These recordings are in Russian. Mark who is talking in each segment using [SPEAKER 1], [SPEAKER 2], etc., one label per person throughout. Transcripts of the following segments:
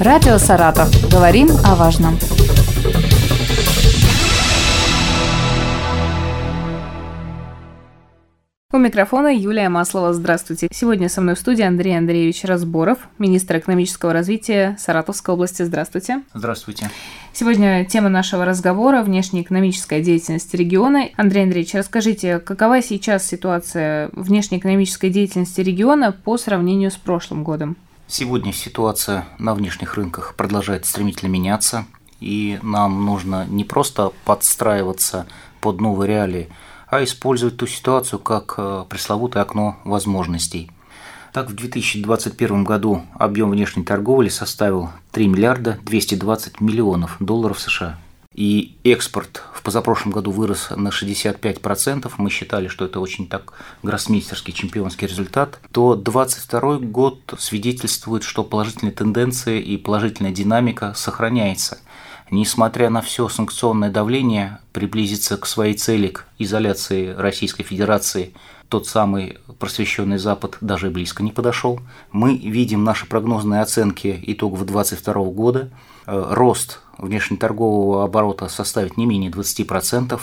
[SPEAKER 1] Радио «Саратов». Говорим о важном. У микрофона Юлия Маслова. Здравствуйте. Сегодня со мной в студии Андрей Андреевич Разборов, министр экономического развития Саратовской области. Здравствуйте.
[SPEAKER 2] Здравствуйте.
[SPEAKER 1] Сегодня тема нашего разговора – внешнеэкономическая деятельность региона. Андрей Андреевич, расскажите, какова сейчас ситуация внешнеэкономической деятельности региона по сравнению с прошлым годом?
[SPEAKER 2] Сегодня ситуация на внешних рынках продолжает стремительно меняться, и нам нужно не просто подстраиваться под новые реалии, а использовать ту ситуацию как э, пресловутое окно возможностей. Так, в 2021 году объем внешней торговли составил 3 миллиарда 220 миллионов долларов США. И экспорт позапрошлом году вырос на 65%, мы считали, что это очень так гроссмейстерский чемпионский результат, то 2022 год свидетельствует, что положительные тенденции и положительная динамика сохраняется – несмотря на все санкционное давление, приблизиться к своей цели, к изоляции Российской Федерации, тот самый просвещенный Запад даже близко не подошел. Мы видим наши прогнозные оценки итогов 2022 года. Э, рост внешнеторгового оборота составит не менее 20%.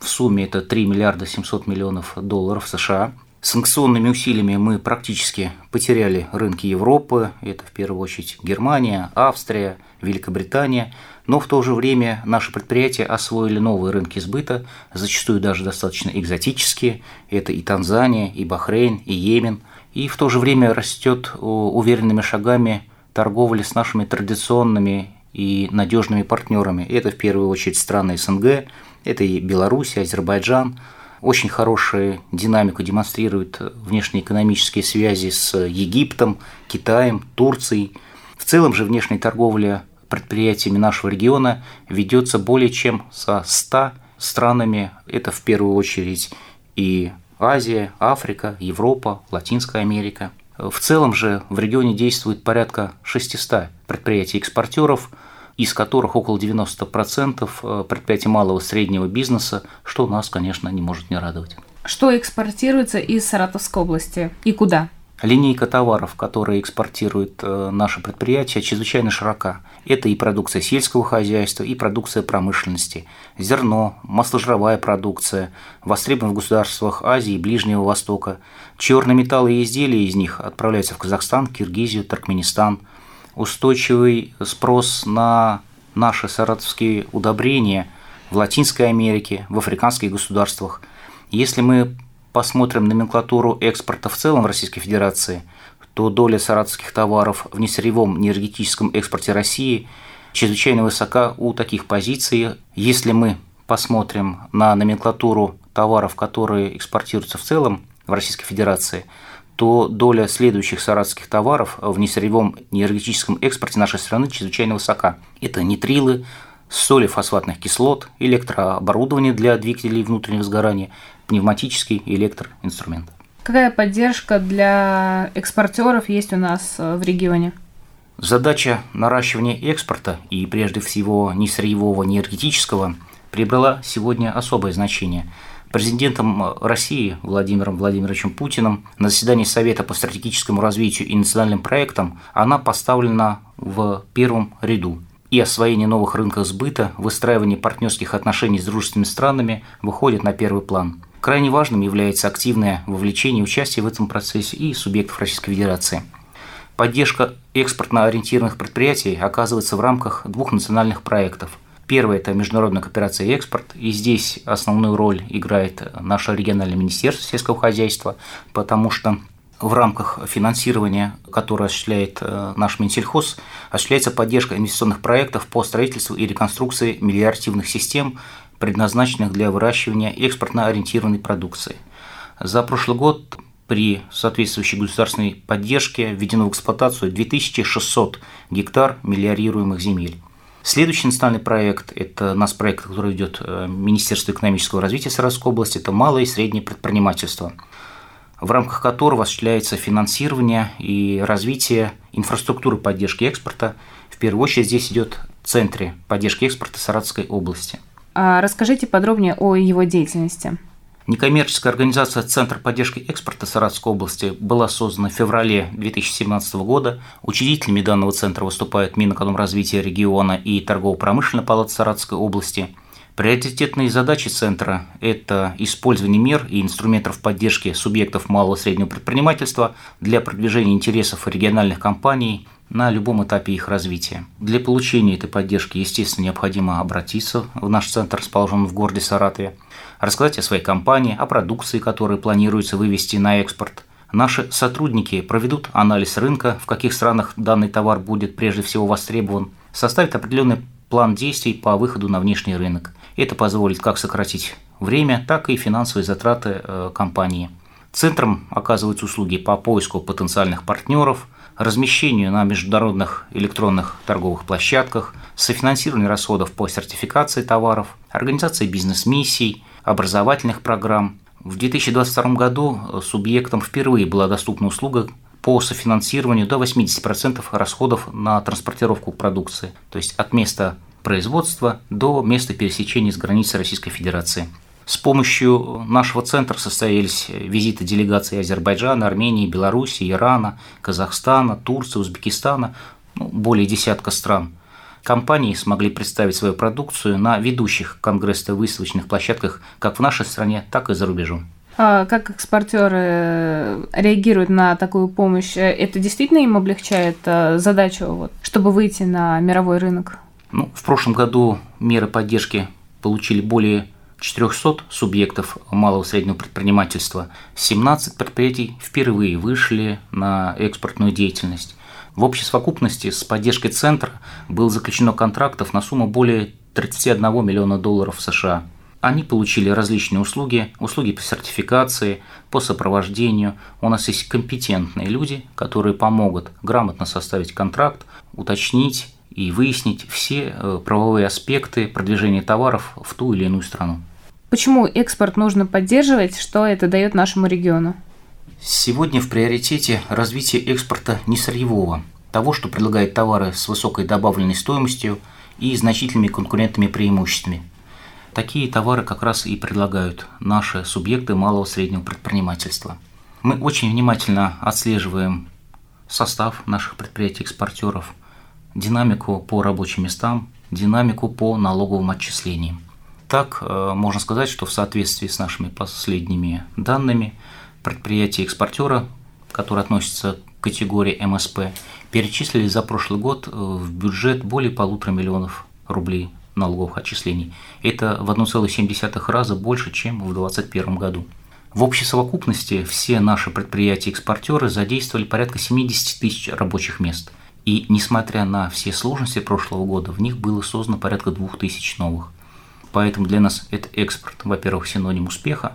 [SPEAKER 2] В сумме это 3 миллиарда 700 миллионов долларов США. Санкционными усилиями мы практически потеряли рынки Европы. Это в первую очередь Германия, Австрия, Великобритания – но в то же время наши предприятия освоили новые рынки сбыта, зачастую даже достаточно экзотические. Это и Танзания, и Бахрейн, и Йемен. И в то же время растет уверенными шагами торговля с нашими традиционными и надежными партнерами. Это в первую очередь страны СНГ, это и Беларусь, Азербайджан. Очень хорошую динамику демонстрируют внешнеэкономические связи с Египтом, Китаем, Турцией. В целом же внешняя торговля предприятиями нашего региона ведется более чем со 100 странами. Это в первую очередь и Азия, Африка, Европа, Латинская Америка. В целом же в регионе действует порядка 600 предприятий-экспортеров, из которых около 90% э, предприятий малого и среднего бизнеса, что нас, конечно, не может не радовать.
[SPEAKER 1] Что экспортируется из Саратовской области и куда?
[SPEAKER 2] Линейка товаров, которые экспортируют э, наши предприятия, чрезвычайно широка. Это и продукция сельского хозяйства, и продукция промышленности, зерно, масложировая продукция, востребована в государствах Азии и Ближнего Востока. Черные металлы и изделия из них отправляются в Казахстан, Киргизию, Туркменистан. Устойчивый спрос на наши саратовские удобрения в Латинской Америке, в африканских государствах. Если мы посмотрим номенклатуру экспорта в целом в Российской Федерации, то доля саратовских товаров в несырьевом энергетическом экспорте России чрезвычайно высока у таких позиций. Если мы посмотрим на номенклатуру товаров, которые экспортируются в целом в Российской Федерации, то доля следующих саратовских товаров в несырьевом энергетическом экспорте нашей страны чрезвычайно высока. Это нитрилы, соли фосфатных кислот, электрооборудование для двигателей внутреннего сгорания, пневматический электроинструмент.
[SPEAKER 1] Какая поддержка для экспортеров есть у нас э, в регионе?
[SPEAKER 2] Задача наращивания экспорта и прежде всего не сырьевого, не энергетического приобрела сегодня особое значение. Президентом России Владимиром Владимировичем Путиным на заседании Совета по стратегическому развитию и национальным проектам она поставлена в первом ряду и освоение новых рынков сбыта, выстраивание партнерских отношений с дружественными странами выходит на первый план. Крайне важным является активное вовлечение и участие в этом процессе и субъектов Российской Федерации. Поддержка экспортно ориентированных предприятий оказывается в рамках двух национальных проектов. Первый – это международная кооперация и экспорт, и здесь основную роль играет наше региональное министерство сельского хозяйства, потому что в рамках финансирования, которое осуществляет э, наш Минсельхоз, осуществляется поддержка инвестиционных проектов по строительству и реконструкции мелиоративных систем, предназначенных для выращивания экспортно ориентированной продукции. За прошлый год при соответствующей государственной поддержке введено в эксплуатацию 2600 гектар мелиорируемых земель. Следующий национальный проект – это наш проект, который ведет э, Министерство экономического развития Саратовской области, это малое и среднее предпринимательство – в рамках которого осуществляется финансирование и развитие инфраструктуры поддержки экспорта. В первую очередь здесь идет в центре поддержки экспорта Саратовской области.
[SPEAKER 1] А расскажите подробнее о его деятельности.
[SPEAKER 2] Некоммерческая организация Центр поддержки экспорта Саратовской области была создана в феврале 2017 года. Учредителями данного центра выступают Минэкономразвития региона и Торгово-промышленная палата Саратовской области. Приоритетные задачи Центра – это использование мер и инструментов поддержки субъектов малого и среднего предпринимательства для продвижения интересов региональных компаний на любом этапе их развития. Для получения этой поддержки, естественно, необходимо обратиться в наш центр, расположенный в городе Саратове – рассказать о своей компании, о продукции, которую планируется вывести на экспорт. Наши сотрудники проведут анализ рынка, в каких странах данный товар будет прежде всего востребован, составят определенный план действий по выходу на внешний рынок. Это позволит как сократить время, так и финансовые затраты э, компании. Центром оказываются услуги по поиску потенциальных партнеров, размещению на международных электронных торговых площадках, софинансирование расходов по сертификации товаров, организации бизнес-миссий, образовательных программ. В 2022 году э, субъектам впервые была доступна услуга по софинансированию до 80% расходов на транспортировку продукции, то есть от места производства до места пересечения с границы Российской Федерации. С помощью нашего центра состоялись визиты делегаций Азербайджана, Армении, Беларуси, Ирана, Казахстана, Турции, Узбекистана, ну, более десятка стран – компании смогли представить свою продукцию на ведущих конгрессно-выставочных площадках как в нашей стране, так и за рубежом.
[SPEAKER 1] А как экспортеры реагируют на такую помощь? Это действительно им облегчает э, задачу, вот, чтобы выйти на мировой рынок?
[SPEAKER 2] Ну, в прошлом году меры поддержки получили более 400 субъектов малого и среднего предпринимательства. 17 предприятий впервые вышли на экспортную деятельность. В общей совокупности с поддержкой центра было заключено контрактов на сумму более 31 миллиона долларов США. Они получили различные услуги, услуги по сертификации, по сопровождению. У нас есть компетентные люди, которые помогут грамотно составить контракт, уточнить и выяснить все э, правовые аспекты продвижения товаров в ту или иную страну.
[SPEAKER 1] Почему экспорт нужно поддерживать? Что это дает нашему региону?
[SPEAKER 2] Сегодня в приоритете развитие экспорта не сырьевого, того, что предлагает товары с высокой добавленной стоимостью и значительными конкурентными преимуществами. Такие товары как раз и предлагают наши субъекты малого и среднего предпринимательства. Мы очень внимательно отслеживаем состав наших предприятий-экспортеров, динамику по рабочим местам, динамику по налоговым отчислениям. Так, э, можно сказать, что в соответствии с нашими последними данными – предприятия-экспортера, которые относятся к категории МСП, перечислили за прошлый год э, в бюджет более полутора миллионов рублей налоговых отчислений. Это в 1,7 раза больше, чем в 2021 году. В общей совокупности все наши предприятия-экспортеры задействовали порядка 70 тысяч рабочих мест. И несмотря на все сложности прошлого года, в них было создано порядка 2000 новых. Поэтому для нас это экспорт, во-первых, синоним успеха,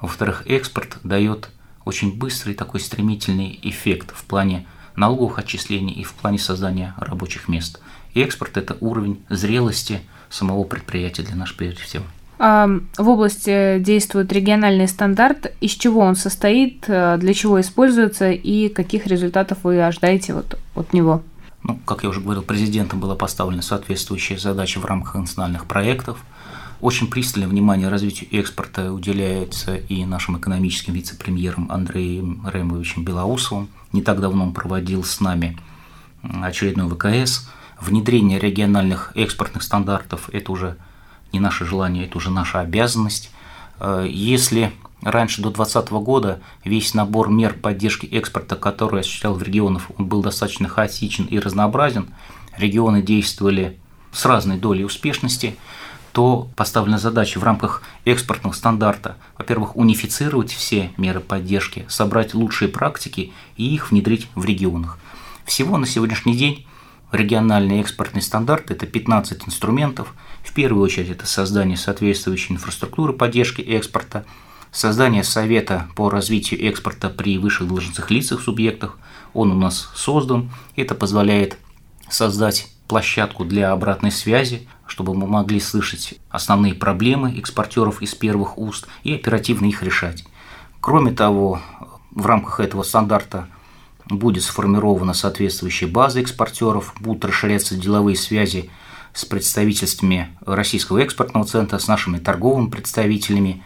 [SPEAKER 2] во-вторых, экспорт дает очень быстрый такой стремительный эффект в плане налоговых отчислений и в плане создания рабочих мест. И экспорт – это уровень зрелости самого предприятия для нас прежде всего.
[SPEAKER 1] А в области действует региональный стандарт. Из чего он состоит, э, для чего используется и каких результатов вы ожидаете вот от него?
[SPEAKER 2] Ну, как я уже говорил, президентом была поставлена соответствующая задача в рамках национальных проектов – очень пристальное внимание развитию экспорта уделяется и нашим экономическим вице-премьером Андреем Ремовичем Белоусовым. Не так давно он проводил с нами очередной ВКС. Внедрение региональных экспортных стандартов – это уже не наше желание, это уже наша обязанность. Э, если раньше, до 2020 года, весь набор мер поддержки экспорта, который осуществлял в регионах, он был достаточно хаотичен и разнообразен, регионы действовали с разной долей успешности – то поставлена задача в рамках экспортного стандарта, во-первых, унифицировать все меры поддержки, собрать лучшие практики и их внедрить в регионах. Всего на сегодняшний день региональный экспортный стандарт – это 15 инструментов. В первую очередь это создание соответствующей инфраструктуры поддержки экспорта, создание совета по развитию экспорта при высших должностных лицах субъектах. Он у нас создан. Это позволяет создать площадку для обратной связи, чтобы мы могли слышать основные проблемы экспортеров из первых уст и оперативно их решать. Кроме того, в рамках этого стандарта будет сформирована соответствующая база экспортеров, будут расширяться деловые связи с представительствами Российского экспортного центра, с нашими торговыми представителями.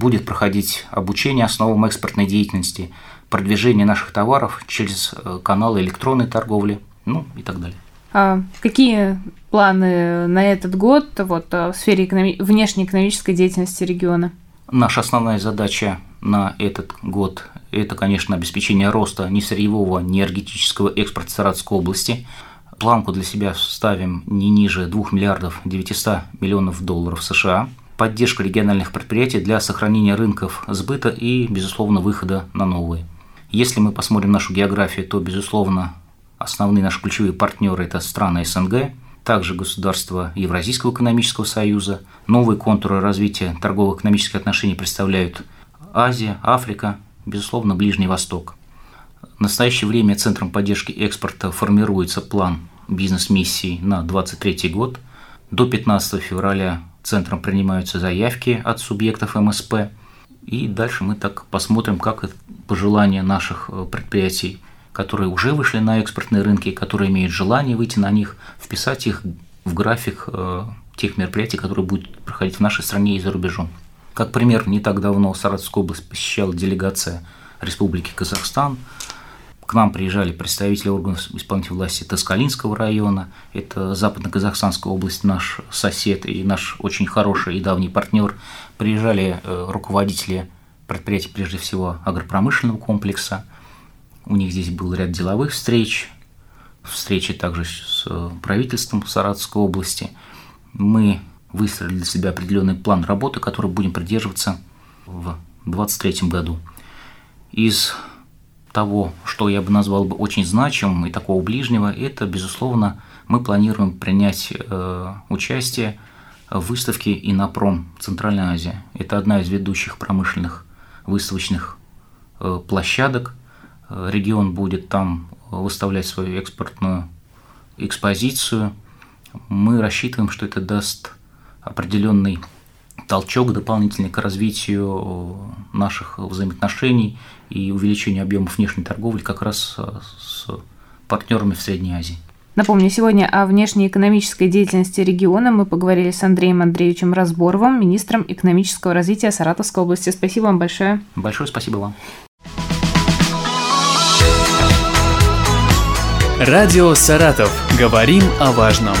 [SPEAKER 2] Будет проходить обучение основам экспортной деятельности, продвижение наших товаров через э, каналы электронной торговли, ну и так далее.
[SPEAKER 1] А какие планы на этот год вот, в сфере экономи... внешней экономической деятельности региона?
[SPEAKER 2] Наша основная задача на этот год – это, конечно, обеспечение роста ни сырьевого, ни энергетического экспорта Саратовской области. Планку для себя ставим не ниже 2 миллиардов 900 миллионов долларов США. Поддержка региональных предприятий для сохранения рынков сбыта и, безусловно, выхода на новые. Если мы посмотрим нашу географию, то, безусловно, основные наши ключевые партнеры – это страны СНГ, также государства Евразийского экономического союза. Новые контуры развития торгово-экономических отношений представляют Азия, Африка, безусловно, Ближний Восток. В настоящее время Центром поддержки экспорта формируется план бизнес-миссий на 2023 год. До 15 февраля Центром принимаются заявки от субъектов МСП. И дальше мы так посмотрим, как пожелания наших э, предприятий, которые уже вышли на экспортные рынки, которые имеют желание выйти на них, вписать их в график э, тех мероприятий, которые будут проходить в нашей стране и за рубежом. Как пример, не так давно Саратовскую область посещала делегация Республики Казахстан. К нам приезжали представители органов исполнительной власти Таскалинского района. Это Западно-Казахстанская область, наш сосед и наш очень хороший и давний партнер. Приезжали э, руководители предприятий, прежде всего, агропромышленного комплекса. У них здесь был ряд деловых встреч, встречи также с э, правительством Саратовской области. Мы выстроили для себя определенный план работы, который будем придерживаться в 2023 году. Из того, что я бы назвал бы очень значимым и такого ближнего, это, безусловно, мы планируем принять э, участие в выставке «Инопром. Центральная Азия». Это одна из ведущих промышленных выставочных э, площадок. Э, регион будет там выставлять свою экспортную экспозицию. Мы рассчитываем, что это даст определенный толчок дополнительный к развитию наших взаимоотношений и увеличению объемов внешней торговли как раз с партнерами в Средней Азии.
[SPEAKER 1] Напомню, сегодня о внешней экономической деятельности региона мы поговорили с Андреем Андреевичем Разборовым, министром экономического развития Саратовской области. Спасибо вам большое.
[SPEAKER 2] Большое спасибо вам.
[SPEAKER 3] Радио «Саратов». Говорим о важном.